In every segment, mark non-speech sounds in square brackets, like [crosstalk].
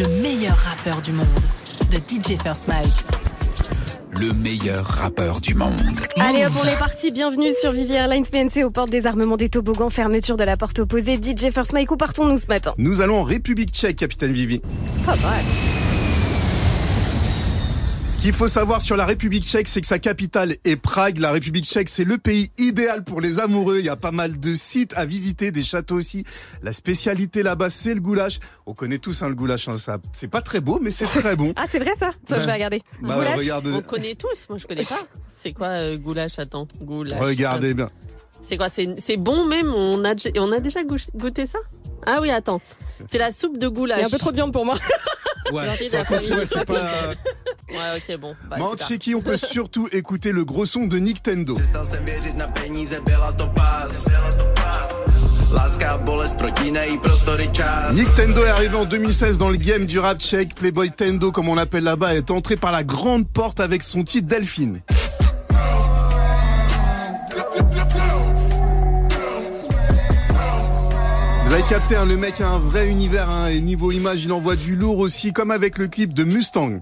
le meilleur rappeur du monde, de DJ First Mike. Le meilleur rappeur du monde. Allez hop, on est parti. Bienvenue sur Vivi Airlines PNC aux portes des armements des toboggans. Fermeture de la porte opposée. DJ First Mike, où partons-nous ce matin? Nous allons en République tchèque, capitaine Vivi. Pas mal. Ce qu'il faut savoir sur la République tchèque, c'est que sa capitale est Prague. La République tchèque, c'est le pays idéal pour les amoureux. Il y a pas mal de sites à visiter, des châteaux aussi. La spécialité là-bas, c'est le goulash. On connaît tous hein, le goulash. hein, ça, c'est pas très beau, mais c'est très bon. [laughs] Ah, c'est vrai ça Toi, Ben, je vais regarder. Bah, Goulash regarde, On connaît tous, moi je connais pas. C'est quoi euh, goulash? Attends, goulash. regardez bien. C'est quoi? C'est c'est bon même? On a dé- on a déjà goûté ça? Ah oui, attends. C'est la soupe de Il goulash. y a un peu trop de viande pour moi. Ouais, c'est pas. Ouais, ok, bon. Bah, on [laughs] peut surtout écouter le gros son de Nintendo. Nintendo est arrivé en 2016 dans le game du rap tchèque. Playboy Tendo, comme on l'appelle là-bas, est entré par la grande porte avec son titre Delphine. Vous avez capté, hein, le mec a un vrai univers hein, et niveau image, il envoie du lourd aussi, comme avec le clip de Mustang.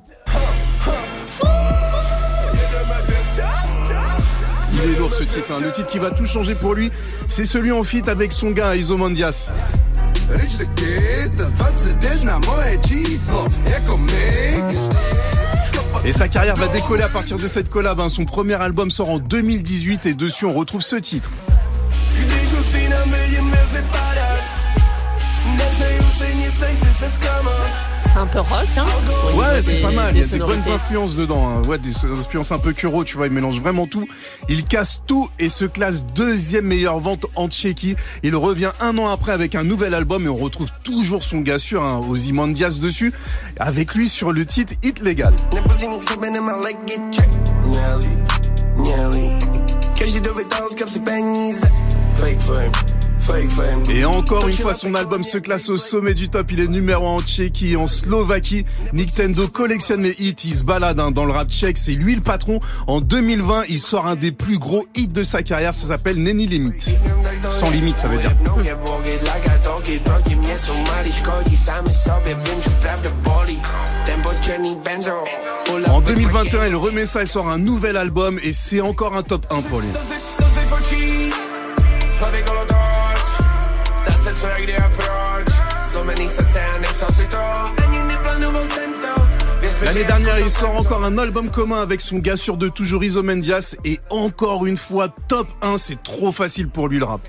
Il est lourd ce titre, hein. le titre qui va tout changer pour lui, c'est celui en feat avec son gars Isomondias. Rič taky, to 21 moje číslo, jako Mick. Et sa carrière va décoller à partir de cette collab. hein. Son premier album sort en 2018 et dessus on retrouve ce titre. C'est un peu rock, hein Ouais, c'est des- pas mal. Il y a des sonorités. bonnes influences dedans. hein. Ouais, des influences un peu curo, tu vois. Il mélange vraiment tout. Il casse tout et se classe deuxième meilleure vente en Tchéquie. Il revient un an après avec un nouvel album et on retrouve toujours son gars sûr, hein, Ozymandias dessus, avec lui sur le titre Hit Légal. Et encore une fois, son album se classe au sommet du top. Il est numéro 1 en Tchéquie, en Slovaquie. Nintendo collectionne les hits. Il se balade hein, dans le rap tchèque. C'est lui le patron. En 2020, il sort un des plus gros hits de sa carrière. Ça s'appelle Nenny Limit. Sans limite, ça veut dire. Tempo benzo. En with my 2021, il remet ça et sort un nouvel album. Et c'est encore un top 1 pour lui. L'année dernière, il sort encore un album commun avec son gars sûr de toujours Isomendias. Et encore une fois, top 1. C'est trop facile pour lui le rap.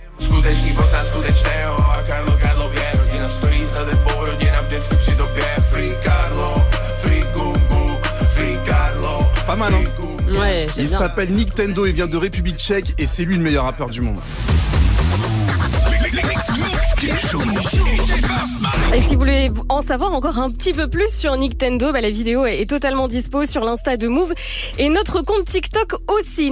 Pas mal, hein. Ouais, Il s'appelle Nintendo, il vient de République tchèque et c'est lui le meilleur rappeur du monde. Et si vous voulez en savoir encore un petit peu plus sur Nintendo, bah, la vidéo est totalement dispo sur l'insta de Move et notre compte TikTok aussi.